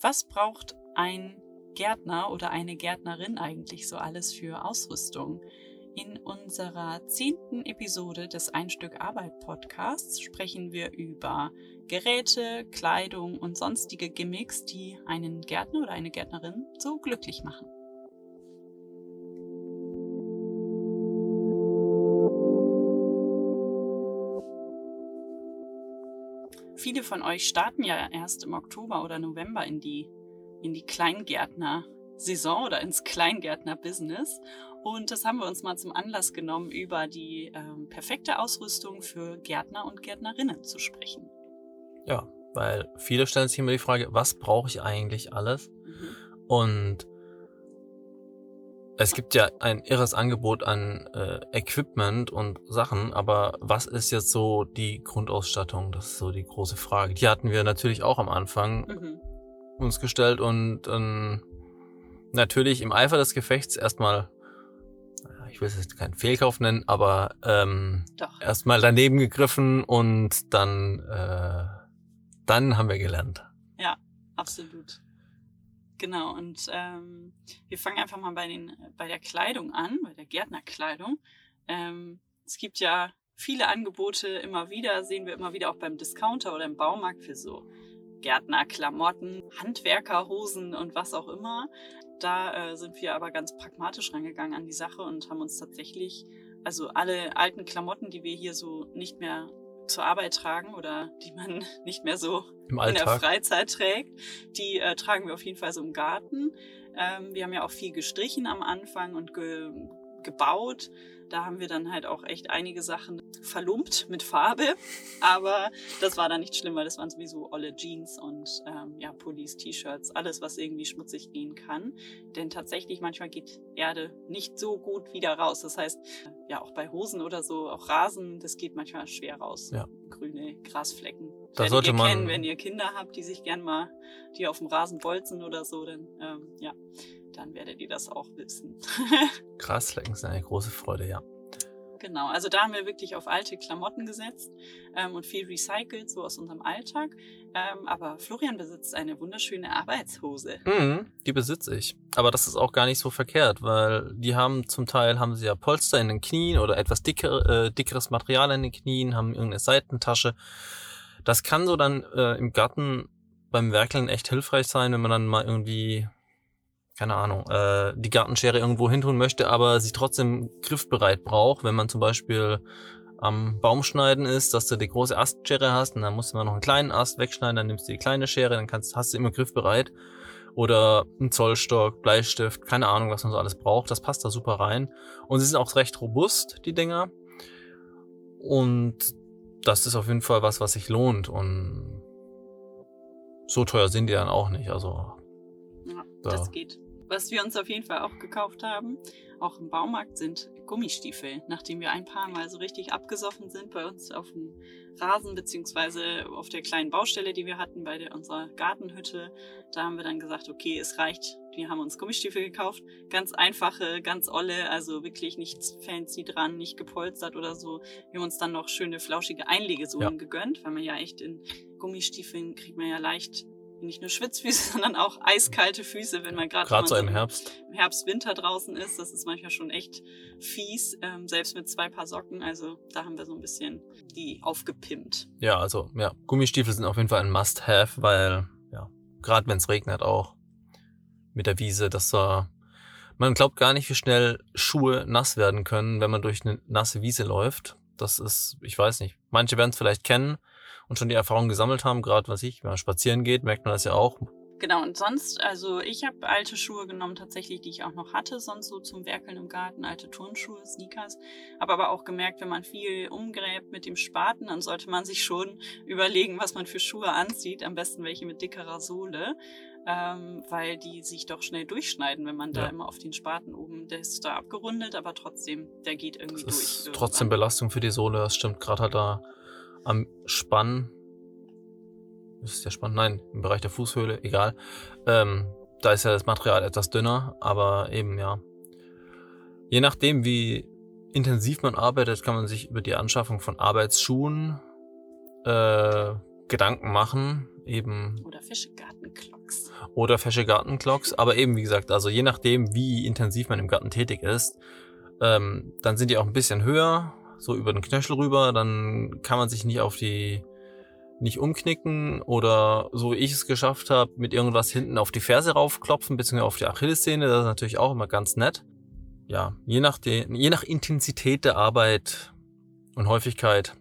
Was braucht ein Gärtner oder eine Gärtnerin eigentlich so alles für Ausrüstung? In unserer zehnten Episode des Ein Stück Arbeit Podcasts sprechen wir über Geräte, Kleidung und sonstige Gimmicks, die einen Gärtner oder eine Gärtnerin so glücklich machen. Viele von euch starten ja erst im Oktober oder November in die, in die Kleingärtner-Saison oder ins Kleingärtner-Business. Und das haben wir uns mal zum Anlass genommen, über die ähm, perfekte Ausrüstung für Gärtner und Gärtnerinnen zu sprechen. Ja, weil viele stellen sich immer die Frage, was brauche ich eigentlich alles? Mhm. Und es gibt ja ein irres Angebot an äh, Equipment und Sachen, aber was ist jetzt so die Grundausstattung? Das ist so die große Frage. Die hatten wir natürlich auch am Anfang mhm. uns gestellt und ähm, natürlich im Eifer des Gefechts erstmal ich will es jetzt keinen Fehlkauf nennen, aber ähm, erstmal daneben gegriffen und dann, äh, dann haben wir gelernt. Ja, absolut. Genau, und ähm, wir fangen einfach mal bei, den, bei der Kleidung an, bei der Gärtnerkleidung. Ähm, es gibt ja viele Angebote immer wieder, sehen wir immer wieder auch beim Discounter oder im Baumarkt für so Gärtnerklamotten, Handwerkerhosen und was auch immer. Da äh, sind wir aber ganz pragmatisch rangegangen an die Sache und haben uns tatsächlich, also alle alten Klamotten, die wir hier so nicht mehr zur Arbeit tragen oder die man nicht mehr so in der Freizeit trägt, die äh, tragen wir auf jeden Fall so im Garten. Ähm, wir haben ja auch viel gestrichen am Anfang und ge gebaut. Da haben wir dann halt auch echt einige Sachen verlumpt mit Farbe. Aber das war dann nicht schlimm, weil das waren sowieso olle Jeans und ähm, ja, Pullis, T-Shirts, alles, was irgendwie schmutzig gehen kann. Denn tatsächlich manchmal geht Erde nicht so gut wieder raus. Das heißt, ja, auch bei Hosen oder so, auch Rasen, das geht manchmal schwer raus. Ja. Grüne Grasflecken. Da sollte man kennen, wenn ihr Kinder habt, die sich gern mal, die auf dem Rasen bolzen oder so, dann ähm, ja dann werdet ihr das auch wissen. Grasflecken sind eine große Freude, ja. Genau, also da haben wir wirklich auf alte Klamotten gesetzt ähm, und viel recycelt, so aus unserem Alltag. Ähm, aber Florian besitzt eine wunderschöne Arbeitshose. Mhm, die besitze ich. Aber das ist auch gar nicht so verkehrt, weil die haben zum Teil haben sie ja Polster in den Knien oder etwas dicker, äh, dickeres Material in den Knien, haben irgendeine Seitentasche. Das kann so dann äh, im Garten beim Werkeln echt hilfreich sein, wenn man dann mal irgendwie keine Ahnung, äh, die Gartenschere irgendwo hin tun möchte, aber sie trotzdem griffbereit braucht, wenn man zum Beispiel am Baumschneiden ist, dass du die große Astschere hast und dann musst du mal noch einen kleinen Ast wegschneiden, dann nimmst du die kleine Schere, dann kannst, hast du immer griffbereit. Oder ein Zollstock, Bleistift, keine Ahnung, was man so alles braucht. Das passt da super rein. Und sie sind auch recht robust, die Dinger. Und das ist auf jeden Fall was, was sich lohnt. Und so teuer sind die dann auch nicht. Also. Ja, da. das geht. Was wir uns auf jeden Fall auch gekauft haben, auch im Baumarkt, sind Gummistiefel. Nachdem wir ein paar Mal so richtig abgesoffen sind bei uns auf dem Rasen beziehungsweise auf der kleinen Baustelle, die wir hatten bei der, unserer Gartenhütte, da haben wir dann gesagt, okay, es reicht. Wir haben uns Gummistiefel gekauft. Ganz einfache, ganz olle, also wirklich nichts fancy dran, nicht gepolstert oder so. Wir haben uns dann noch schöne, flauschige Einlegesohlen ja. gegönnt, weil man ja echt in Gummistiefeln kriegt man ja leicht nicht nur Schwitzfüße, sondern auch eiskalte Füße, wenn man gerade so im Herbst. Im Herbst, Winter draußen ist. Das ist manchmal schon echt fies, ähm, selbst mit zwei Paar Socken. Also da haben wir so ein bisschen die aufgepimpt. Ja, also ja, Gummistiefel sind auf jeden Fall ein Must-Have, weil ja, gerade wenn es regnet auch mit der Wiese, dass da man glaubt gar nicht, wie schnell Schuhe nass werden können, wenn man durch eine nasse Wiese läuft. Das ist, ich weiß nicht. Manche werden es vielleicht kennen und schon die Erfahrung gesammelt haben, gerade was ich, wenn man spazieren geht, merkt man das ja auch. Genau, und sonst, also ich habe alte Schuhe genommen tatsächlich, die ich auch noch hatte, sonst so zum Werkeln im Garten, alte Turnschuhe, Sneakers. Habe aber auch gemerkt, wenn man viel umgräbt mit dem Spaten, dann sollte man sich schon überlegen, was man für Schuhe anzieht, am besten welche mit dickerer Sohle, ähm, weil die sich doch schnell durchschneiden, wenn man ja. da immer auf den Spaten oben, der ist da abgerundet, aber trotzdem, der geht irgendwie das ist durch. Trotzdem Belastung für die Sohle, das stimmt gerade halt da am Spann. Ist der Spann? Nein, im Bereich der Fußhöhle, egal. Ähm, da ist ja das Material etwas dünner, aber eben ja. Je nachdem, wie intensiv man arbeitet, kann man sich über die Anschaffung von Arbeitsschuhen äh, Gedanken machen. Eben. Oder Fischegartenklocks. oder fesche Gartenglocks. Aber eben, wie gesagt, also je nachdem, wie intensiv man im Garten tätig ist, ähm, dann sind die auch ein bisschen höher, so über den Knöchel rüber. Dann kann man sich nicht auf die nicht umknicken oder so wie ich es geschafft habe, mit irgendwas hinten auf die Ferse raufklopfen, beziehungsweise auf die Achillessehne. Das ist natürlich auch immer ganz nett. Ja, je nach, de, je nach Intensität der Arbeit und Häufigkeit.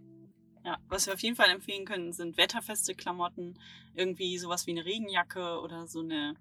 Ja, was wir auf jeden Fall empfehlen können, sind wetterfeste Klamotten. Irgendwie sowas wie eine Regenjacke oder so eine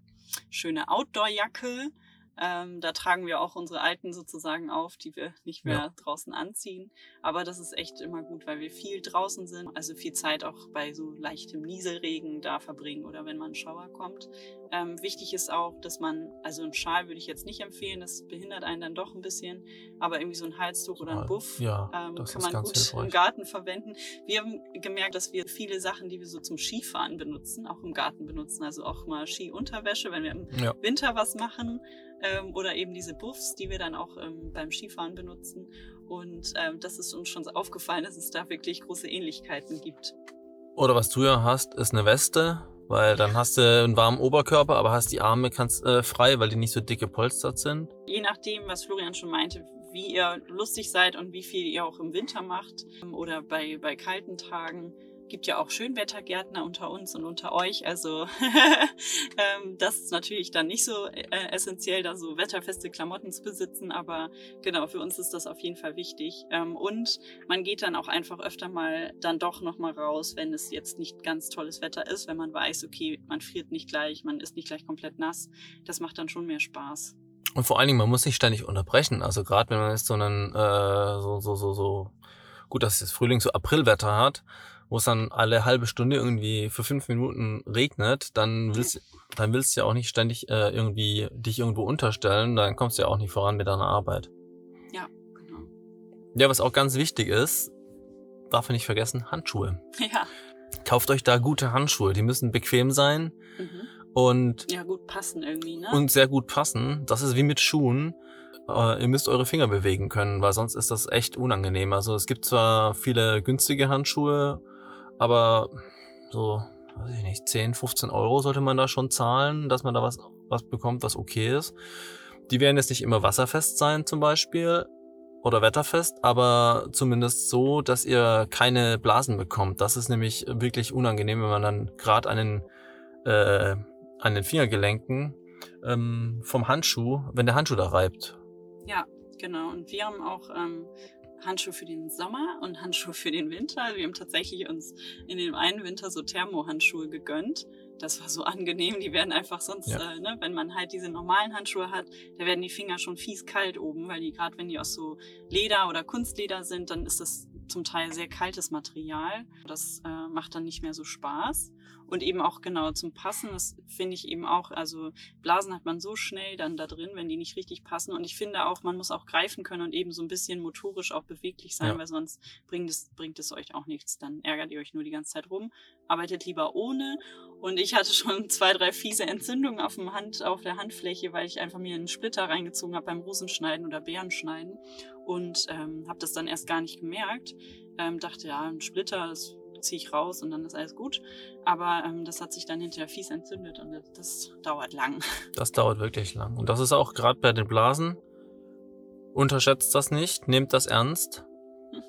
schöne Outdoor-Jacke ähm, da tragen wir auch unsere alten sozusagen auf, die wir nicht mehr ja. draußen anziehen. Aber das ist echt immer gut, weil wir viel draußen sind, also viel Zeit auch bei so leichtem Nieselregen da verbringen oder wenn mal ein Schauer kommt. Ähm, wichtig ist auch, dass man, also ein Schal würde ich jetzt nicht empfehlen, das behindert einen dann doch ein bisschen, aber irgendwie so ein Halstuch oder ein Buff ja, ähm, kann man gut hilfreich. im Garten verwenden. Wir haben gemerkt, dass wir viele Sachen, die wir so zum Skifahren benutzen, auch im Garten benutzen. Also auch mal Skiunterwäsche, wenn wir im ja. Winter was machen ähm, oder eben diese Buffs, die wir dann auch ähm, beim Skifahren benutzen. Und ähm, das ist uns schon aufgefallen, dass es da wirklich große Ähnlichkeiten gibt. Oder was du ja hast, ist eine Weste, weil dann hast du einen warmen Oberkörper, aber hast die Arme kannst, äh, frei, weil die nicht so dicke polstert sind. Je nachdem, was Florian schon meinte, wie ihr lustig seid und wie viel ihr auch im Winter macht ähm, oder bei, bei kalten Tagen, gibt ja auch Schönwettergärtner unter uns und unter euch. Also ähm, das ist natürlich dann nicht so äh, essentiell, da so wetterfeste Klamotten zu besitzen, aber genau, für uns ist das auf jeden Fall wichtig. Ähm, und man geht dann auch einfach öfter mal dann doch nochmal raus, wenn es jetzt nicht ganz tolles Wetter ist, wenn man weiß, okay, man friert nicht gleich, man ist nicht gleich komplett nass. Das macht dann schon mehr Spaß. Und vor allen Dingen, man muss sich ständig unterbrechen. Also gerade wenn man jetzt so einen, äh, so, so, so, so, gut, dass es Frühling so Aprilwetter hat, wo es dann alle halbe Stunde irgendwie für fünf Minuten regnet, dann willst, dann willst du ja auch nicht ständig äh, irgendwie dich irgendwo unterstellen, dann kommst du ja auch nicht voran mit deiner Arbeit. Ja, genau. Ja, was auch ganz wichtig ist, darf man nicht vergessen, Handschuhe. Ja. Kauft euch da gute Handschuhe, die müssen bequem sein mhm. und ja gut passen irgendwie, ne? Und sehr gut passen. Das ist wie mit Schuhen. Uh, ihr müsst eure Finger bewegen können, weil sonst ist das echt unangenehm. Also es gibt zwar viele günstige Handschuhe aber so, weiß ich nicht, 10, 15 Euro sollte man da schon zahlen, dass man da was, was bekommt, was okay ist. Die werden jetzt nicht immer wasserfest sein zum Beispiel oder wetterfest, aber zumindest so, dass ihr keine Blasen bekommt. Das ist nämlich wirklich unangenehm, wenn man dann gerade an den, äh, an den Fingergelenken ähm, vom Handschuh, wenn der Handschuh da reibt. Ja, genau. Und wir haben auch ähm, Handschuhe für den Sommer und Handschuhe für den Winter. Wir haben tatsächlich uns in dem einen Winter so Thermohandschuhe gegönnt. Das war so angenehm. Die werden einfach sonst, ja. äh, ne, wenn man halt diese normalen Handschuhe hat, da werden die Finger schon fies kalt oben, weil die gerade, wenn die aus so Leder oder Kunstleder sind, dann ist das zum Teil sehr kaltes Material. Das äh, macht dann nicht mehr so Spaß. Und eben auch genau zum Passen, das finde ich eben auch, also Blasen hat man so schnell dann da drin, wenn die nicht richtig passen. Und ich finde auch, man muss auch greifen können und eben so ein bisschen motorisch auch beweglich sein, ja. weil sonst bringt es, bringt es euch auch nichts. Dann ärgert ihr euch nur die ganze Zeit rum. Arbeitet lieber ohne. Und ich hatte schon zwei, drei fiese Entzündungen auf, dem Hand, auf der Handfläche, weil ich einfach mir einen Splitter reingezogen habe beim Rosenschneiden oder Beerenschneiden. Und ähm, habe das dann erst gar nicht gemerkt. Ähm, dachte, ja, ein Splitter, das ziehe ich raus und dann ist alles gut. Aber ähm, das hat sich dann hinterher fies entzündet und das dauert lang. Das dauert wirklich lang. Und das ist auch gerade bei den Blasen. Unterschätzt das nicht, nehmt das ernst. Hm.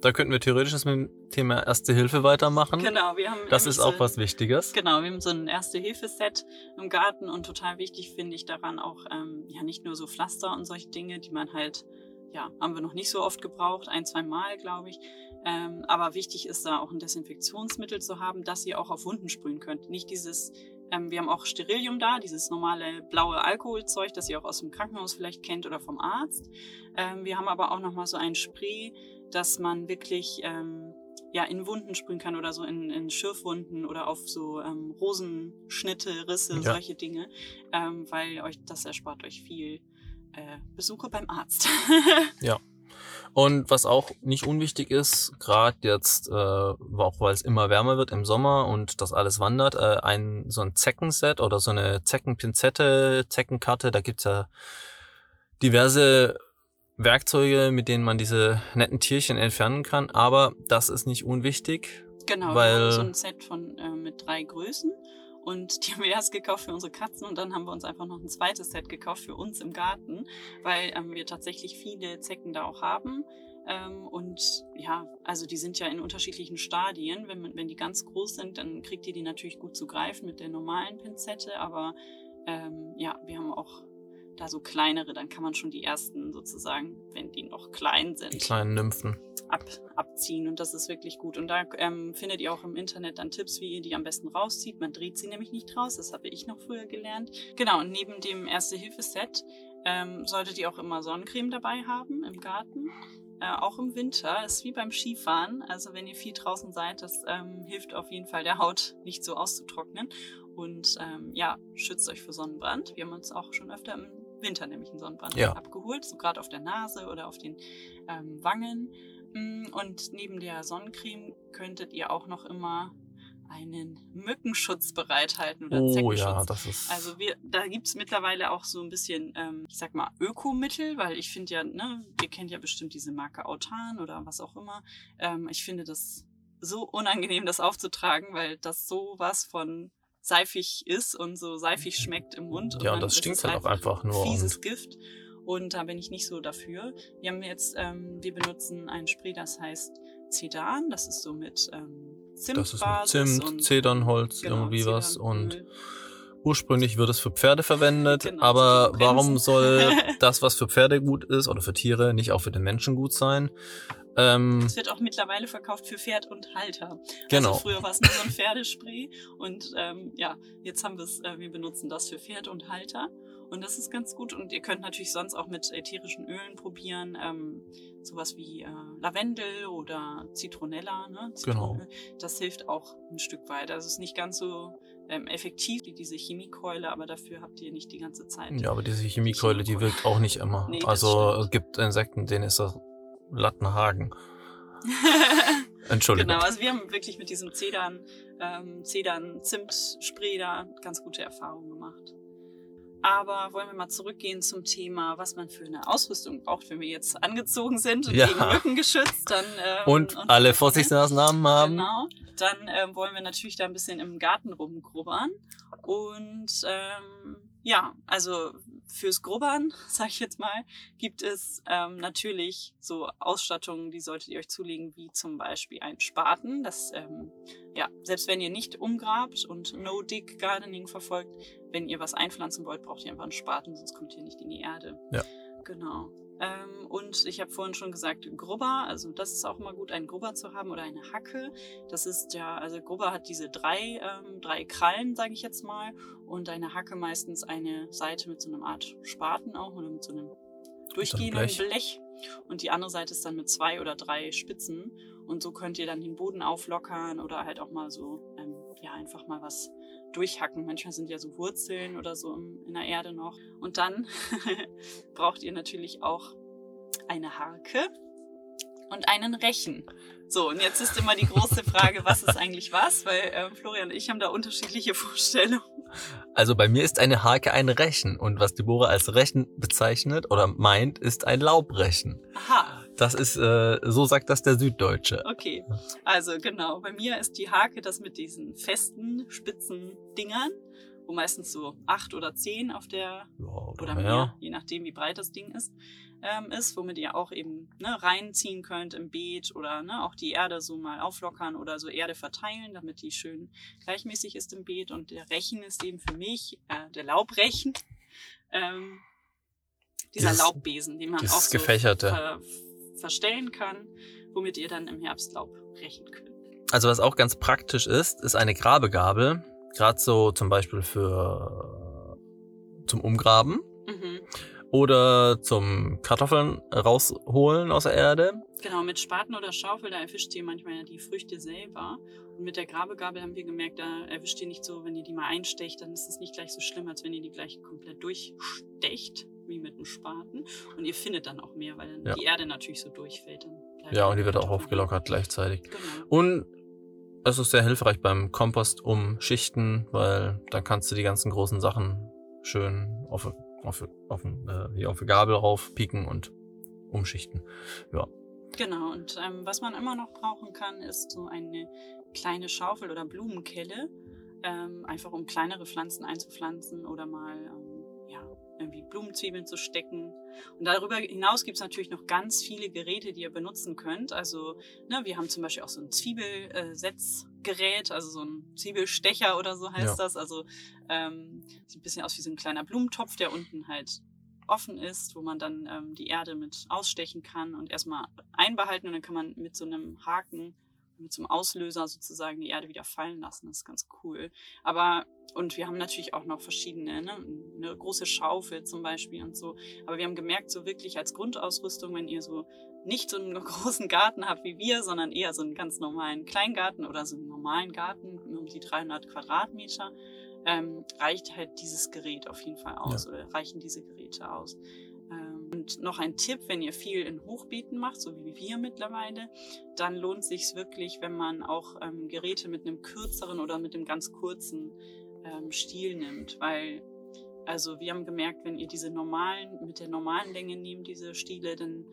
Da könnten wir theoretisch das mit dem Thema Erste Hilfe weitermachen. Genau, wir haben. Das ist auch so, was Wichtiges. Genau, wir haben so ein Erste-Hilfe-Set im Garten und total wichtig finde ich daran auch, ähm, ja, nicht nur so Pflaster und solche Dinge, die man halt, ja, haben wir noch nicht so oft gebraucht, ein, zwei Mal, glaube ich. Ähm, aber wichtig ist da auch ein Desinfektionsmittel zu haben, das ihr auch auf Wunden sprühen könnt. Nicht dieses, ähm, wir haben auch Sterilium da, dieses normale blaue Alkoholzeug, das ihr auch aus dem Krankenhaus vielleicht kennt oder vom Arzt. Ähm, wir haben aber auch nochmal so ein Spray, das man wirklich ähm, ja, in Wunden sprühen kann oder so in, in Schürfwunden oder auf so ähm, Rosenschnitte, Risse, ja. solche Dinge, ähm, weil euch das erspart euch viel äh, Besuche beim Arzt. ja. Und was auch nicht unwichtig ist, gerade jetzt, äh, auch weil es immer wärmer wird im Sommer und das alles wandert, äh, ein so ein Zeckenset oder so eine Zeckenpinzette, Zeckenkarte, da gibt's ja diverse Werkzeuge, mit denen man diese netten Tierchen entfernen kann, aber das ist nicht unwichtig. Genau, weil so ein Set von äh, mit drei Größen Und die haben wir erst gekauft für unsere Katzen und dann haben wir uns einfach noch ein zweites Set gekauft für uns im Garten, weil ähm, wir tatsächlich viele Zecken da auch haben. Ähm, und ja, also die sind ja in unterschiedlichen Stadien. Wenn, wenn die ganz groß sind, dann kriegt ihr die natürlich gut zu greifen mit der normalen Pinzette. Aber ähm, ja, wir haben auch da so kleinere, dann kann man schon die ersten sozusagen, wenn die noch klein sind. Die kleinen Nymphen. Ab, abziehen und das ist wirklich gut. Und da ähm, findet ihr auch im Internet dann Tipps, wie ihr die am besten rauszieht. Man dreht sie nämlich nicht raus, das habe ich noch früher gelernt. Genau, und neben dem Erste-Hilfe-Set ähm, solltet ihr auch immer Sonnencreme dabei haben im Garten. Äh, auch im Winter, ist wie beim Skifahren. Also wenn ihr viel draußen seid, das ähm, hilft auf jeden Fall der Haut nicht so auszutrocknen. Und ähm, ja, schützt euch vor Sonnenbrand. Wir haben uns auch schon öfter im Winter nämlich einen Sonnenbrand Ja. abgeholt, so gerade auf der Nase oder auf den ähm, Wangen. Mm, Und neben der Sonnencreme könntet ihr auch noch immer einen Mückenschutz bereithalten oder Oh Zeckenschutz. ja, das ist. Also wir, da gibt's mittlerweile auch so ein bisschen, ähm, ich sag mal, Ökomittel, weil ich finde ja, ne, ihr kennt ja bestimmt diese Marke Autan oder was auch immer. Ähm, ich finde das so unangenehm, das aufzutragen, weil das so was von seifig ist und so seifig schmeckt im Mund. ja, und das stinkt es halt auch einfach nur. fieses Und, Gift. Und da bin ich nicht so dafür. Wir haben jetzt, ähm, wir benutzen ein Spray, das heißt Zedan. Das ist so mit ähm, Zimt. das ist mit Zimt, Zedernholz, genau, irgendwie was. Und Zedernöl. ursprünglich wird es für Pferde verwendet. Genau, aber warum soll das, was für Pferde gut ist oder für Tiere, nicht auch für den Menschen gut sein? Ähm, Es wird auch mittlerweile verkauft für Pferd und Halter. Genau. Also früher war es nur so ein Pferdespray und ähm, ja, jetzt haben wir es, äh, wir benutzen das für Pferd und Halter und das ist ganz gut und ihr könnt natürlich sonst auch mit ätherischen Ölen probieren, ähm, sowas wie äh, Lavendel oder Zitronella, ne? Genau. Das hilft auch ein Stück weit. Also es ist nicht ganz so ähm, effektiv wie diese Chemiekeule, aber dafür habt ihr nicht die ganze Zeit. ja, aber diese Chemiekeule, die wirkt auch nicht immer. Nee, also es gibt Insekten, denen ist das Lattenhagen. Entschuldigung. Genau, also wir haben wirklich mit diesem Zedern, ähm, Zedern Zimt-Spray da ganz gute Erfahrungen gemacht. Aber wollen wir mal zurückgehen zum Thema, was man für eine Ausrüstung braucht, wenn wir jetzt angezogen sind und Ja. gegen Mücken geschützt, dann ähm, Und uns alle. Vorsichtsmaßnahmen haben. Genau. Dann ähm, wollen wir natürlich da ein bisschen im Garten rumgrubbern. Und ähm, ja, also fürs Grubbern, sage ich jetzt mal, gibt es ähm, natürlich so Ausstattungen, die solltet ihr euch zulegen, wie zum Beispiel ein Spaten. Das, ähm, ja, selbst wenn ihr nicht umgrabt und No-Dig-Gardening verfolgt, wenn ihr was einpflanzen wollt, braucht ihr einfach einen Spaten, sonst kommt ihr nicht in die Erde. Ja. Genau. Ähm, und ich habe vorhin schon gesagt, Grubber, also das ist auch immer gut, einen Grubber zu haben oder eine Hacke. Das ist ja, also Grubber hat diese drei, ähm, drei Krallen, sage ich jetzt mal, und eine Hacke meistens eine Seite mit so einer Art Spaten auch oder mit so einem durchgehenden Blech. Blech. Und die andere Seite ist dann mit zwei oder drei Spitzen. Und so könnt ihr dann den Boden auflockern oder halt auch mal so, ähm, ja, einfach mal was durchhacken. Manchmal sind ja so Wurzeln oder so in der Erde noch. Und dann braucht ihr natürlich auch eine Harke und einen Rechen. So, und jetzt ist immer die große Frage, was ist eigentlich was? Weil ähm, Florian und ich haben da unterschiedliche Vorstellungen. Also bei mir ist eine Hake ein Rechen und was Deborah als Rechen bezeichnet oder meint, ist ein Laubrechen. Aha, Das ist, äh, so sagt das der Süddeutsche. okay. Also genau, bei mir ist die Hake das mit diesen festen, spitzen Dingern, wo meistens so acht oder zehn auf der Ja, oder, oder mehr. je nachdem, wie breit das Ding ist, ähm, ist, womit ihr auch eben ne, reinziehen könnt im Beet oder ne, auch die Erde so mal auflockern oder so Erde verteilen, damit die schön gleichmäßig ist im Beet. Und der Rechen ist eben für mich, äh, der Laubrechen, ähm, dieser Dieses- Laubbesen, den man auch so Gefächerte. ver verstellen kann, womit ihr dann im Herbst Laub rechen könnt. Also was auch ganz praktisch ist, ist eine Grabegabel. Gerade so zum Beispiel für zum Umgraben Mhm. oder zum Kartoffeln rausholen aus der Erde. Genau, mit Spaten oder Schaufel, da erwischt ihr manchmal ja die Früchte selber. Und mit der Grabegabel haben wir gemerkt, da erwischt ihr nicht so, wenn ihr die mal einstecht, dann ist es nicht gleich so schlimm, als wenn ihr die gleich komplett durchstecht, wie mit einem Spaten. Und ihr findet dann auch mehr, weil dann Ja. die Erde natürlich so durchfällt. Ja, und die wird auch aufgelockert gleichzeitig. Genau. Und es ist sehr hilfreich beim Kompost umschichten, weil dann kannst du die ganzen großen Sachen schön auf, auf, auf, äh, auf die Gabel raufpieken und umschichten. Genau, und ähm, was man immer noch brauchen kann, ist so eine kleine Schaufel oder Blumenkelle. ähm, einfach um kleinere Pflanzen einzupflanzen oder mal ähm, ja, irgendwie Blumenzwiebeln zu stecken. Und darüber hinaus gibt es natürlich noch ganz viele Geräte, die ihr benutzen könnt. Also ne, wir haben zum Beispiel auch so ein Zwiebelsetzgerät, also so ein Zwiebelstecher oder so heißt ja. das. Also ähm, sieht ein bisschen aus wie so ein kleiner Blumentopf, der unten halt offen ist, wo man dann ähm, die Erde mit ausstechen kann und erstmal einbehalten und dann kann man mit so einem Haken einem Auslöser sozusagen die Erde wieder fallen lassen. Das ist ganz cool. Aber, und wir haben natürlich auch noch verschiedene, ne? eine große Schaufel zum Beispiel und so. Aber wir haben gemerkt, so wirklich als Grundausrüstung, wenn ihr so nicht so einen großen Garten habt wie wir, sondern eher so einen ganz normalen Kleingarten oder so einen normalen Garten um die 300 Quadratmeter, ähm, reicht halt dieses Gerät auf jeden Fall aus ja. oder reichen diese Geräte aus. Und noch ein Tipp, wenn ihr viel in Hochbeeten macht, so wie wir mittlerweile, dann lohnt sich wirklich, wenn man auch ähm, Geräte mit einem kürzeren oder mit einem ganz kurzen ähm, Stiel nimmt, weil also wir haben gemerkt, wenn ihr diese normalen, mit der normalen Länge nehmt, diese Stiele, dann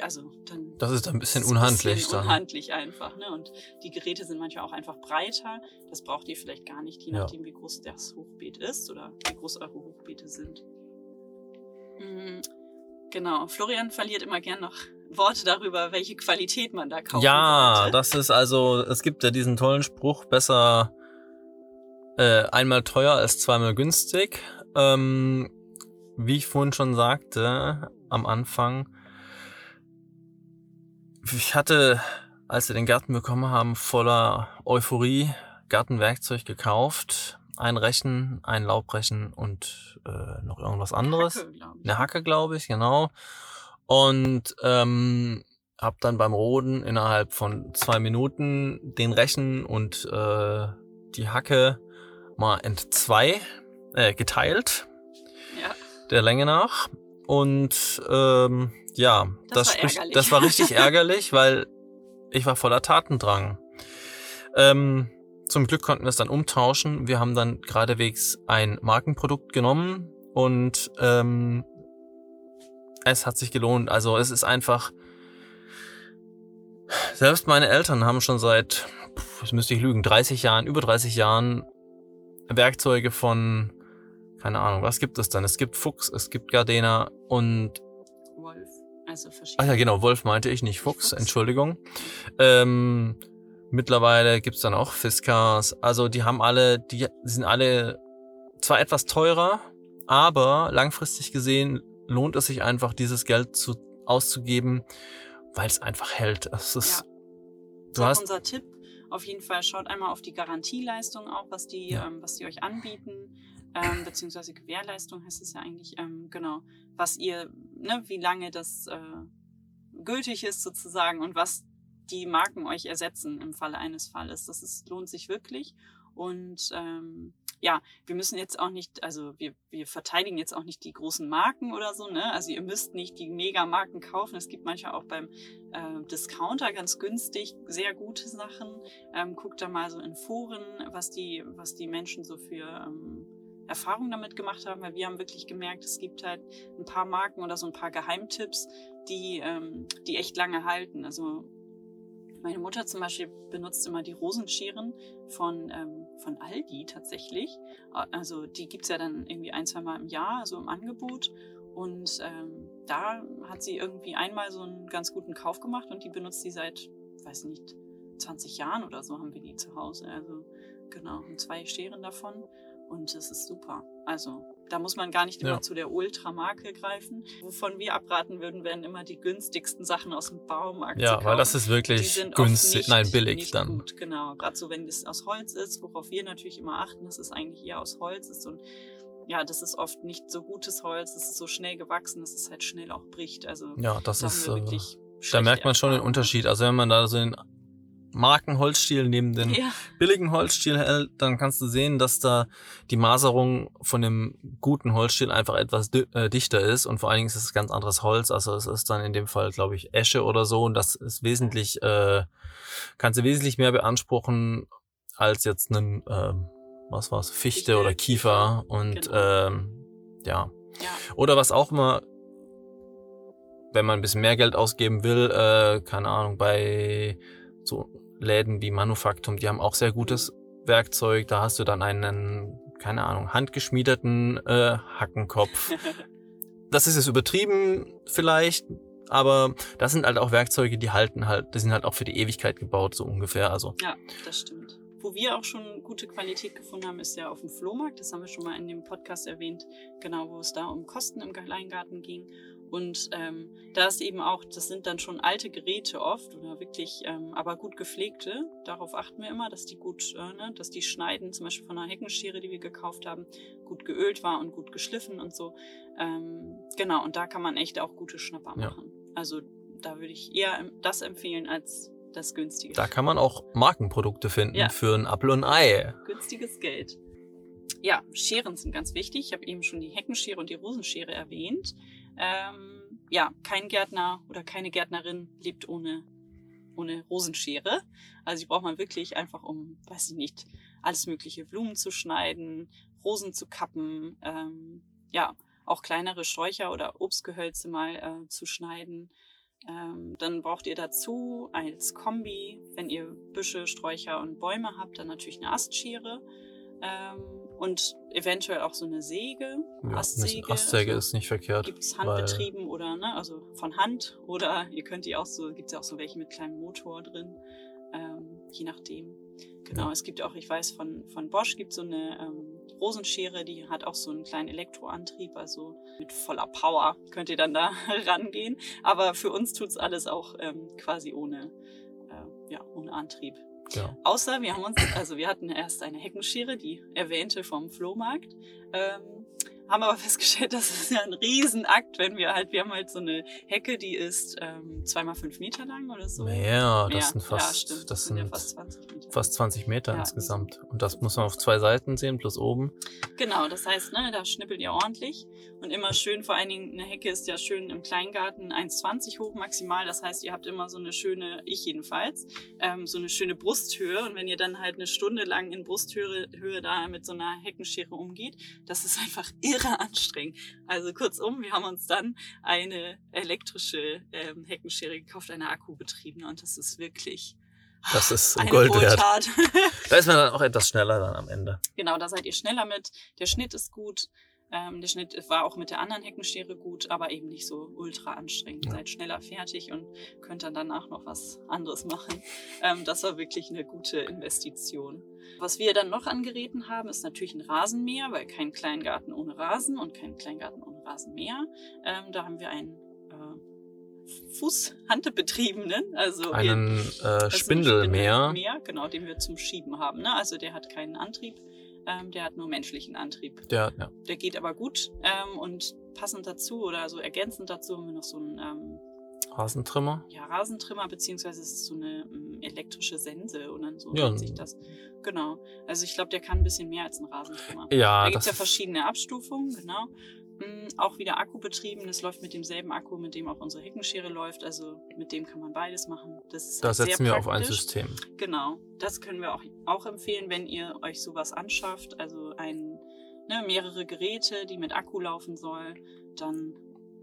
also dann das ist ein bisschen unhandlich. Ein bisschen unhandlich einfach, ne? Und die Geräte sind manchmal auch einfach breiter. Das braucht ihr vielleicht gar nicht, je nachdem, ja. wie groß das Hochbeet ist oder wie groß eure Hochbeete sind. Mhm. Genau. Florian verliert immer gern noch Worte darüber, welche Qualität man da kauft. Ja, sollte. das ist also, es gibt ja diesen tollen Spruch, besser äh, einmal teuer als zweimal günstig. Ähm, wie ich vorhin schon sagte am Anfang, ich hatte, als wir den Garten bekommen haben, voller Euphorie Gartenwerkzeug gekauft ein Rechen, ein Laubrechen und äh, noch irgendwas anderes. Hacke, Eine Hacke, glaube ich, genau. Und ähm, habe dann beim Roden innerhalb von zwei Minuten den Rechen und äh, die Hacke mal entzwei äh, geteilt. Ja. Der Länge nach. Und ähm, ja, das, das, war, das war richtig ärgerlich, weil ich war voller Tatendrang. Ähm, zum Glück konnten wir es dann umtauschen. Wir haben dann geradewegs ein Markenprodukt genommen und ähm, es hat sich gelohnt. Also es ist einfach. Selbst meine Eltern haben schon seit, das müsste ich lügen, 30 Jahren, über 30 Jahren Werkzeuge von, keine Ahnung, was gibt es dann? Es gibt Fuchs, es gibt Gardena und Wolf. Also verschiedene. Ach ja, genau, Wolf meinte ich, nicht Fuchs, Fuchs. Entschuldigung. Ähm, Mittlerweile gibt's dann auch Fiskars. Also die haben alle, die sind alle zwar etwas teurer, aber langfristig gesehen lohnt es sich einfach, dieses Geld zu, auszugeben, weil es einfach hält. Es ist, ja. du hast unser Tipp. Auf jeden Fall schaut einmal auf die Garantieleistung auch, was die, ja. ähm, was die euch anbieten, ähm, beziehungsweise Gewährleistung heißt es ja eigentlich, ähm, genau, was ihr, ne, wie lange das äh, gültig ist sozusagen und was die Marken euch ersetzen im Falle eines Falles. Das ist, lohnt sich wirklich. Und ähm, ja, wir müssen jetzt auch nicht, also wir, wir verteidigen jetzt auch nicht die großen Marken oder so, ne? Also ihr müsst nicht die Mega-Marken kaufen. Es gibt manchmal auch beim äh, Discounter ganz günstig sehr gute Sachen. Ähm, guckt da mal so in Foren, was die, was die Menschen so für ähm, Erfahrungen damit gemacht haben, weil wir haben wirklich gemerkt, es gibt halt ein paar Marken oder so ein paar Geheimtipps, die, ähm, die echt lange halten. Also meine Mutter zum Beispiel benutzt immer die Rosenscheren von, ähm, von Aldi tatsächlich. Also die gibt's ja dann irgendwie ein, zwei Mal im Jahr, so im Angebot. Und ähm, da hat sie irgendwie einmal so einen ganz guten Kauf gemacht und die benutzt sie seit, weiß nicht, 20 Jahren oder so haben wir die zu Hause. Also genau, zwei Scheren davon. Und es ist super. Also da muss man gar nicht immer ja. zu der Ultramarke greifen. Wovon wir abraten würden, wären immer die günstigsten Sachen aus dem Baumarkt. Ja, weil das ist wirklich günstig, nicht, nein, billig dann. Gut, genau. Gerade so, wenn es aus Holz ist, worauf wir natürlich immer achten, dass es eigentlich eher aus Holz ist und ja, das ist oft nicht so gutes Holz, es ist so schnell gewachsen, dass es halt schnell auch bricht. Also ja, das ist, äh, da merkt man schon den Unterschied. Also wenn man da so den Markenholzstiel neben den ja. billigen Holzstiel hält, dann kannst du sehen, dass da die Maserung von dem guten Holzstiel einfach etwas äh, dichter ist und vor allen Dingen ist es ganz anderes Holz. Also es ist dann in dem Fall, glaube ich, Esche oder so und das ist wesentlich, äh, kannst du wesentlich mehr beanspruchen als jetzt einen, äh, was war's, Fichte, Fichte oder Kiefer und genau. ähm, ja. ja. Oder was auch immer wenn man ein bisschen mehr Geld ausgeben will, äh, keine Ahnung, bei so Läden wie Manufaktum, die haben auch sehr gutes Werkzeug, da hast du dann einen, keine Ahnung, handgeschmiedeten äh, Hackenkopf. das ist jetzt übertrieben vielleicht, aber das sind halt auch Werkzeuge, die halten halt, die sind halt auch für die Ewigkeit gebaut, so ungefähr. Also. Ja, das stimmt. Wo wir auch schon gute Qualität gefunden haben, ist ja auf dem Flohmarkt. Das haben wir schon mal in dem Podcast erwähnt, genau, wo es da um Kosten im Kleingarten ging. Und ähm, da ist eben auch, das sind dann schon alte Geräte oft oder wirklich, ähm, aber gut gepflegte. Darauf achten wir immer, dass die gut, äh, ne, dass die Schneiden, zum Beispiel von einer Heckenschere, die wir gekauft haben, gut geölt war und gut geschliffen und so. Ähm, genau, und da kann man echt auch gute Schnapper machen. Ja. Also da würde ich eher das empfehlen als das günstige. Da kann man auch Markenprodukte finden ja. für ein Apfel und Ei. Günstiges Geld. Ja, Scheren sind ganz wichtig. Ich habe eben schon die Heckenschere und die Rosenschere erwähnt. Ähm, ja, kein Gärtner oder keine Gärtnerin lebt ohne, ohne Rosenschere. Also die braucht man wirklich einfach, um, weiß ich nicht, alles mögliche Blumen zu schneiden, Rosen zu kappen, ähm, ja, auch kleinere Sträucher oder Obstgehölze mal äh, zu schneiden. Ähm, dann braucht ihr dazu als Kombi, wenn ihr Büsche, Sträucher und Bäume habt, dann natürlich eine Astschere. Ähm, und eventuell auch so eine Säge, ja, Astsäge. Eine Astsäge also ist nicht verkehrt. Gibt es handbetrieben oder, ne, also von Hand oder ihr könnt die auch so, gibt es ja auch so welche mit kleinem Motor drin, ähm, je nachdem. Genau, ja. es gibt auch, ich weiß, von, von Bosch gibt so eine ähm, Rosenschere, die hat auch so einen kleinen Elektroantrieb, also mit voller Power könnt ihr dann da rangehen. Aber für uns tut's alles auch ähm, quasi ohne, äh, ja, ohne Antrieb. Außer wir haben uns, also wir hatten erst eine Heckenschere, die erwähnte vom Flohmarkt. Ähm, haben aber festgestellt, das ist ja ein Riesenakt, wenn wir halt, wir haben halt so eine Hecke, die ist ähm, zweimal fünf Meter lang oder so. Mehr, das sind fast, ja, das sind, ja fast 20 Meter, fast 20 Meter ja, insgesamt. Und das muss man auf zwei Seiten sehen, plus oben. Genau, das heißt, ne, da schnippelt ihr ordentlich. Und immer schön, vor allen Dingen, eine Hecke ist ja schön im Kleingarten 1,20 hoch maximal. Das heißt, ihr habt immer so eine schöne, ich jedenfalls, ähm, so eine schöne Brusthöhe. Und wenn ihr dann halt eine Stunde lang in Brusthöhe Höhe da mit so einer Heckenschere umgeht, das ist einfach irre anstrengend. Also kurzum, wir haben uns dann eine elektrische ähm, Heckenschere gekauft, eine Akkubetriebene. Und das ist wirklich das ist eine Gold wert. da ist man dann auch etwas schneller dann am Ende. Genau, da seid ihr schneller mit. Der Schnitt ist gut. Ähm, der Schnitt war auch mit der anderen Heckenschere gut, aber eben nicht so ultra anstrengend. Ja. Seid schneller fertig und könnt dann danach noch was anderes machen. Ähm, das war wirklich eine gute Investition. Was wir dann noch an Geräten haben, ist natürlich ein Rasenmäher, weil kein Kleingarten ohne Rasen und kein Kleingarten ohne Rasenmäher. Ähm, da haben wir einen äh, Fußhandebetriebenen, also einen äh, Spindelmäher. Spindelmäher, genau, den wir zum Schieben haben. Ne? Also der hat keinen Antrieb ähm, der hat nur menschlichen Antrieb. Der, ja. der geht aber gut. Ähm, und passend dazu oder so ergänzend dazu haben wir noch so einen ähm, Rasentrimmer? Ja, Rasentrimmer, beziehungsweise es ist so eine ähm, elektrische Sense oder so ja. nennt sich das. Genau. Also ich glaube, der kann ein bisschen mehr als ein Rasentrimmer. Ja. Da gibt es ja verschiedene Abstufungen, genau. Hm, auch wieder akkubetrieben. Das läuft mit demselben Akku, mit dem auch unsere Heckenschere läuft. Also mit dem kann man beides machen. Das ist da halt setzen wir auf ein System. Genau. Das können wir auch, auch empfehlen, wenn ihr euch sowas anschafft. Also ein, ne, mehrere Geräte, die mit Akku laufen soll. Dann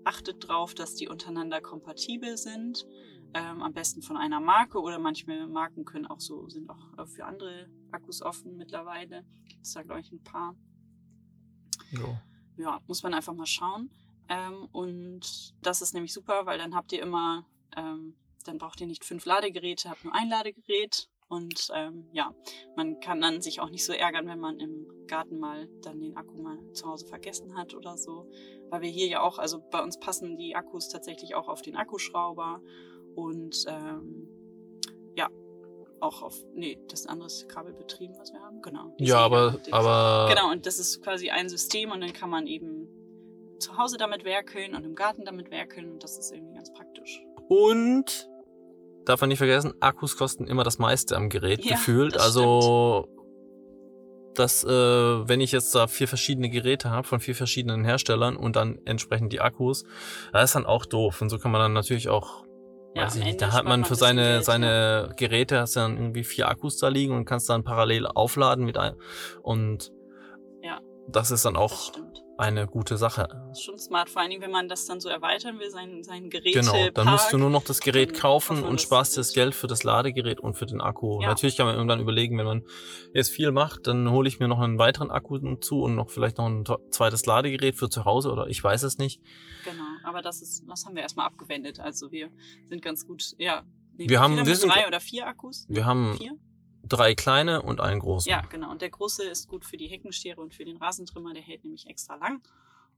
achtet drauf, dass die untereinander kompatibel sind. Ähm, am besten von einer Marke oder manchmal Marken können auch so, sind auch für andere Akkus offen mittlerweile. Gibt es da, glaube ich, ein paar. Jo ja, muss man einfach mal schauen. Ähm, und das ist nämlich super, weil dann habt ihr immer, ähm, dann braucht ihr nicht fünf Ladegeräte, habt nur ein Ladegerät. Und ähm, ja, man kann dann sich auch nicht so ärgern, wenn man im Garten mal dann den Akku mal zu Hause vergessen hat oder so. Weil wir hier ja auch, also bei uns passen die Akkus tatsächlich auch auf den Akkuschrauber. Und ähm, ja, auch auf, nee, das ist ein anderes Kabelbetrieben, was wir haben, genau. Ja, aber, aber. Genau, und das ist quasi ein System und dann kann man eben zu Hause damit werkeln und im Garten damit werkeln und das ist irgendwie ganz praktisch. Und darf man nicht vergessen, Akkus kosten immer das meiste am Gerät ja, gefühlt. Das also dass äh, wenn ich jetzt da vier verschiedene Geräte habe von vier verschiedenen Herstellern und dann entsprechend die Akkus, das ist dann auch doof. Und so kann man dann natürlich auch ja, Weiß ich nicht. Da hat man für seine, Geld, seine ja. Geräte hast du dann irgendwie vier Akkus da liegen und kannst dann parallel aufladen mit ein und ja. das ist dann auch eine gute Sache. Das ist schon smart, vor allen Dingen, wenn man das dann so erweitern will, sein, sein Gerät. Genau, dann musst du nur noch das Gerät kaufen und sparst dir das. Geld für das Ladegerät und für den Akku. Ja. Natürlich kann man irgendwann überlegen, wenn man jetzt viel macht, dann hole ich mir noch einen weiteren Akku zu und noch vielleicht noch ein zweites Ladegerät für zu Hause oder ich weiß es nicht. Genau, aber das ist, das haben wir erstmal abgewendet. Also wir sind ganz gut, ja. Nee, Wir haben- wir sind- drei oder vier Akkus. Wir haben Vier? Drei kleine und einen großen. Ja, genau. Und der große ist gut für die Heckenschere und für den Rasentrimmer. Der hält nämlich extra lang.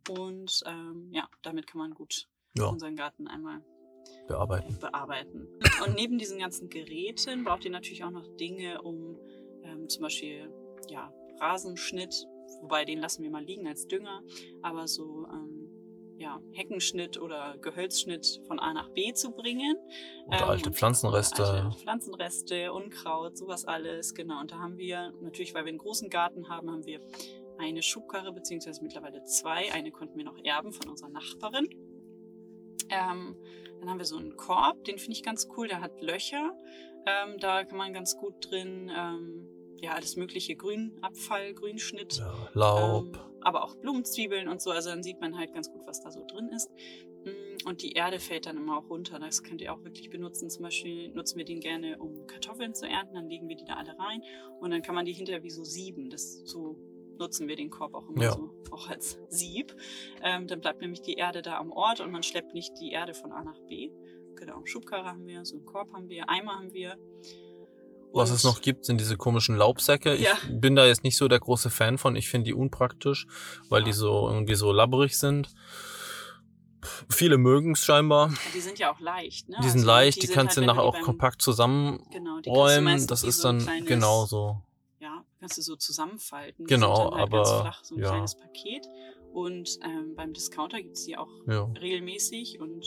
Und ähm, ja, damit kann man gut Ja. unseren Garten einmal bearbeiten. bearbeiten. Und neben diesen ganzen Geräten braucht ihr natürlich auch noch Dinge, um ähm, zum Beispiel ja, Rasenschnitt, wobei den lassen wir mal liegen als Dünger, aber so ähm, ja, Heckenschnitt oder Gehölzschnitt von A nach B zu bringen. Oder alte und- Pflanzenreste. Alte Pflanzenreste, Unkraut, sowas alles, genau. Und da haben wir, natürlich, weil wir einen großen Garten haben, haben wir eine Schubkarre, beziehungsweise mittlerweile zwei. Eine konnten wir noch erben von unserer Nachbarin. Ähm, dann haben wir so einen Korb, den finde ich ganz cool, der hat Löcher. Ähm, da kann man ganz gut drin, ähm, ja, alles mögliche Grünabfall, Grünschnitt. Ja, Laub. Ähm, aber auch Blumenzwiebeln und so. Also dann sieht man halt ganz gut, was da so drin ist. Mm, Und die Erde fällt dann immer auch runter. Das könnt ihr auch wirklich benutzen. Zum Beispiel nutzen wir den gerne, um Kartoffeln zu ernten. Dann legen wir die da alle rein. Und dann kann man die hinterher wie so sieben. Das so nutzen wir den Korb auch immer Ja. so, auch als Sieb. Ähm, dann bleibt nämlich die Erde da am Ort und man schleppt nicht die Erde von A nach B. Genau, Schubkarre haben wir, so einen Korb haben wir, Eimer haben wir. Was es noch gibt, sind diese komischen Laubsäcke. Ja. Ich bin da jetzt nicht so der große Fan von. Ich finde die unpraktisch, weil Ja. die so irgendwie so labberig sind. Viele mögen es scheinbar. Die sind ja auch leicht, ne? Die sind Also leicht, die, sind kannst halt, du nachher die auch beim- kompakt zusammenräumen. Genau, die Das ist so dann kleines- genau so. ja, kannst du so zusammenfalten. Genau, die halt aber, flach, so ein ja. kleines Paket. Und ähm, beim Discounter gibt's die auch Ja. regelmäßig und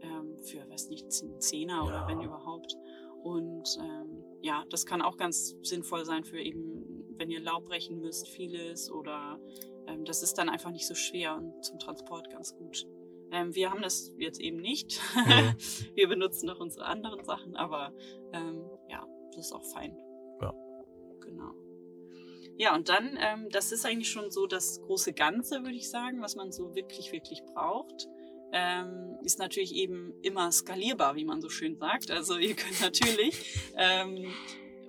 ähm, für, weiß nicht, 10 Zehner oder Ja. wenn überhaupt. Und ähm, ja, das kann auch ganz sinnvoll sein für eben, wenn ihr Laub brechen müsst, vieles oder ähm, das ist dann einfach nicht so schwer und zum Transport ganz gut. Ähm, wir haben das jetzt eben nicht. Nee. wir benutzen noch unsere anderen Sachen, aber ähm, ja, das ist auch fein. Ja. Genau. Ja, und dann, ähm, das ist eigentlich schon so das große Ganze, würde ich sagen, was man so wirklich, wirklich braucht. Ähm, ist natürlich eben immer skalierbar, wie man so schön sagt. Also ihr könnt natürlich ähm,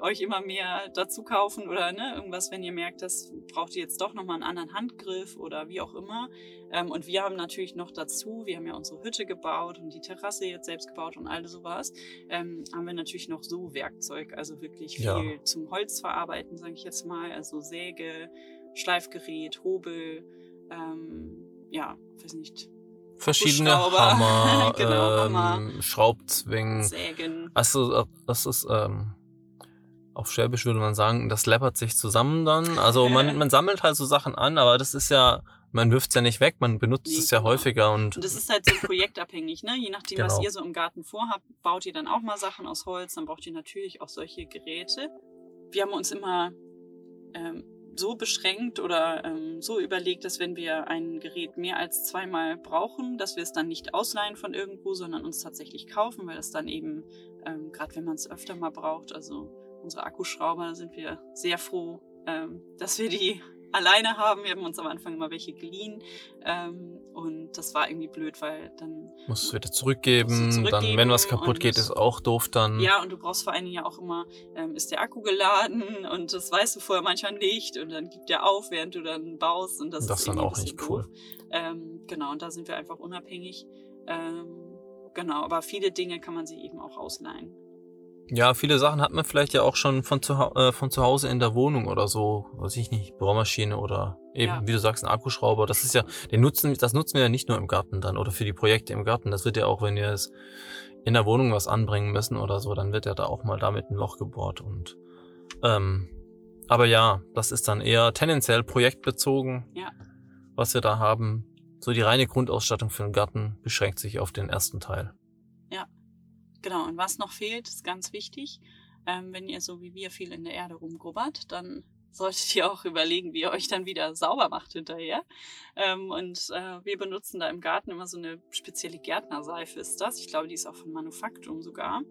euch immer mehr dazu kaufen oder ne, irgendwas, wenn ihr merkt, das braucht ihr jetzt doch nochmal einen anderen Handgriff oder wie auch immer. Ähm, und wir haben natürlich noch dazu, wir haben ja unsere Hütte gebaut und die Terrasse jetzt selbst gebaut und all sowas, ähm, haben wir natürlich noch so Werkzeug, also wirklich viel Ja. zum Holz verarbeiten, sage ich jetzt mal, also Säge, Schleifgerät, Hobel, ähm, ja, weiß nicht, Verschiedene. Hammer, Genau, ähm, Hammer. Schraubzwingen. Sägen. Also, das ist, ähm, auf Schwäbisch würde man sagen, das läppert sich zusammen dann. Also man, man sammelt halt so Sachen an, aber das ist ja, man wirft's ja nicht weg, man benutzt Nee, es ja genau. häufiger und Und das ist halt so projektabhängig, ne? Je nachdem, was Genau. ihr so im Garten vorhabt, baut ihr dann auch mal Sachen aus Holz, dann braucht ihr natürlich auch solche Geräte. Wir haben uns immer ähm, so beschränkt oder ähm, so überlegt, dass wenn wir ein Gerät mehr als zweimal brauchen, dass wir es dann nicht ausleihen von irgendwo, sondern uns tatsächlich kaufen, weil es dann eben, ähm, gerade wenn man es öfter mal braucht, also unsere Akkuschrauber, sind wir sehr froh, ähm, dass wir die alleine haben. Wir haben uns am Anfang immer welche geliehen ähm, und das war irgendwie blöd, weil dann muss es wieder zurückgeben. Musst du Dann, wenn was zurückgeben kaputt geht, ist auch doof dann. ja, und du brauchst vor allen Dingen ja auch immer, ähm, ist der Akku geladen und das weißt du vorher manchmal nicht und dann gibt der auf, während du dann baust und das, Das ist dann auch nicht cool. doof. Ähm, genau, und da sind wir einfach unabhängig. Ähm, genau, aber viele Dinge kann man sich eben auch ausleihen. Ja, viele Sachen hat man vielleicht ja auch schon von zu, äh, von zu Hause in der Wohnung oder so, weiß ich nicht, Bohrmaschine oder eben, Ja. wie du sagst, ein Akkuschrauber. Das ist ja, den nutzen, das nutzen wir ja nicht nur im Garten dann oder für die Projekte im Garten. Das wird ja auch, wenn wir es in der Wohnung was anbringen müssen oder so, dann wird ja da auch mal damit ein Loch gebohrt und ähm, aber ja, das ist dann eher tendenziell projektbezogen, Ja. was wir da haben. So die reine Grundausstattung für den Garten beschränkt sich auf den ersten Teil. Genau, und was noch fehlt, ist ganz wichtig. Ähm, wenn ihr so wie wir viel in der Erde rumgrubbert, dann solltet ihr auch überlegen, wie ihr euch dann wieder sauber macht hinterher. Ähm, und äh, wir benutzen da im Garten immer so eine spezielle Gärtnerseife ist das. Ich glaube, die ist auch von Manufaktum sogar.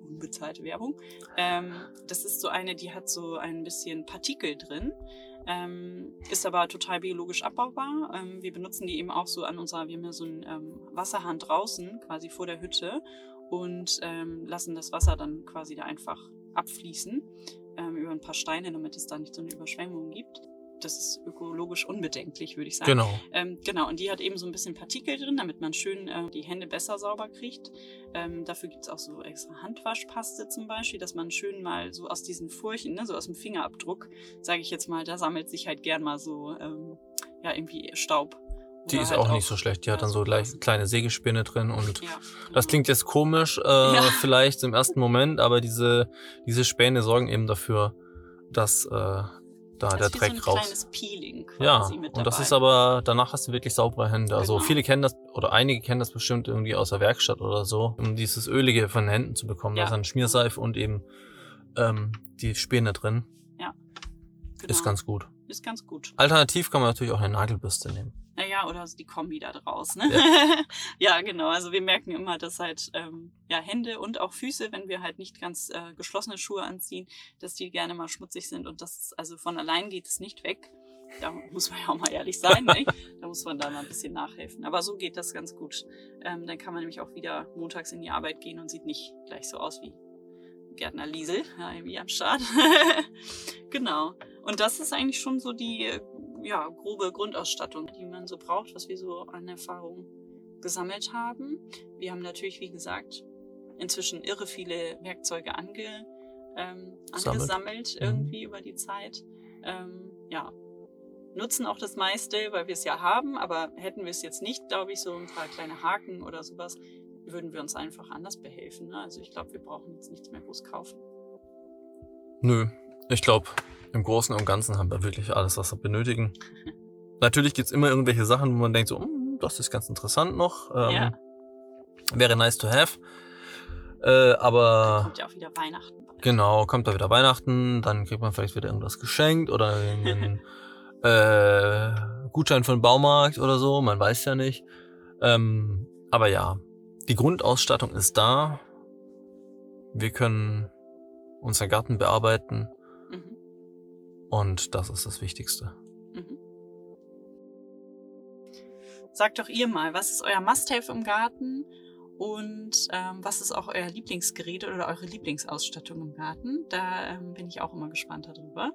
Unbezahlte Werbung. Ähm, das ist so eine, die hat so ein bisschen Partikel drin. Ähm, ist aber total biologisch abbaubar. Ähm, wir benutzen die eben auch so an unserer, wir haben ja so einen ähm, Wasserhahn draußen, quasi vor der Hütte und ähm, lassen das Wasser dann quasi da einfach abfließen ähm, über ein paar Steine, damit es da nicht so eine Überschwemmung gibt das ist ökologisch unbedenklich, würde ich sagen. Genau. Ähm, genau, und die hat eben so ein bisschen Partikel drin, damit man schön äh, die Hände besser sauber kriegt. Ähm, dafür gibt es auch so extra Handwaschpaste zum Beispiel, dass man schön mal so aus diesen Furchen, ne, so aus dem Fingerabdruck, sage ich jetzt mal, da sammelt sich halt gern mal so ähm, ja irgendwie Staub. Die ist halt auch nicht so schlecht. Die ja, hat dann so gleich kleine Sägespinne drin und ja, das klingt jetzt komisch, äh, Ja. vielleicht im ersten Moment, aber diese, diese Späne sorgen eben dafür, dass äh, da Das der Dreck so ein raus. kleines Peeling Ja, mit und das ist aber, danach hast du wirklich saubere Hände. Also Genau. viele kennen das, oder einige kennen das bestimmt irgendwie aus der Werkstatt oder so, um dieses Ölige von den Händen zu bekommen. Da Ja. ist dann Schmierseife und eben ähm, die Späne drin. genau. Ist ganz gut. ist ganz gut. Alternativ kann man natürlich auch eine Nagelbürste nehmen. Naja, oder so die Kombi da draus, ne? Ja. genau. Also wir merken immer, dass halt ähm, ja, Hände und auch Füße, wenn wir halt nicht ganz äh, geschlossene Schuhe anziehen, dass die gerne mal schmutzig sind und das also von allein geht es nicht weg. Da muss man ja auch mal ehrlich sein, ne? Da muss man da mal ein bisschen nachhelfen. Aber so geht das ganz gut. Ähm, dann kann man nämlich auch wieder montags in die Arbeit gehen und sieht nicht gleich so aus wie Gärtner Liesel, ja, irgendwie am Start. genau. Und das ist eigentlich schon so die ja, grobe Grundausstattung, die man so braucht, was wir so an Erfahrung gesammelt haben. Wir haben natürlich, wie gesagt, inzwischen irre viele Werkzeuge ange, ähm, Sammelt. angesammelt Mhm. irgendwie über die Zeit. Ähm, ja, nutzen auch das meiste, weil wir es ja haben, aber hätten wir es jetzt nicht, glaube ich, so ein paar kleine Haken oder sowas, würden wir uns einfach anders behelfen. Ne? Also ich glaube, wir brauchen jetzt nichts mehr groß kaufen. Nö, ich glaube, im Großen und Ganzen haben wir wirklich alles, was wir benötigen. Natürlich gibt's immer irgendwelche Sachen, wo man denkt, so, "Hm, das ist ganz interessant noch. Ähm, Ja. Wäre nice to have. Äh, aber Kommt ja auch wieder Weihnachten. genau, kommt da wieder Weihnachten, dann kriegt man vielleicht wieder irgendwas geschenkt oder einen äh, Gutschein für den Baumarkt oder so, man weiß ja nicht. Ähm, aber ja, die Grundausstattung ist da. Wir können unseren Garten bearbeiten. Und das ist das Wichtigste. Mhm. Sagt doch ihr mal, was ist euer Must-Have im Garten und ähm, was ist auch euer Lieblingsgerät oder eure Lieblingsausstattung im Garten? Da ähm, bin ich auch immer gespannt darüber.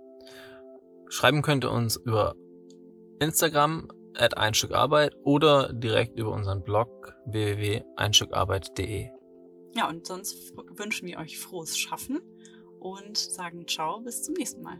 Schreiben könnt ihr uns über Instagram at ein Stück Arbeit oder direkt über unseren Blog www.einstückarbeit.de. Ja, und sonst wünschen wir euch frohes Schaffen und sagen ciao, bis zum nächsten Mal.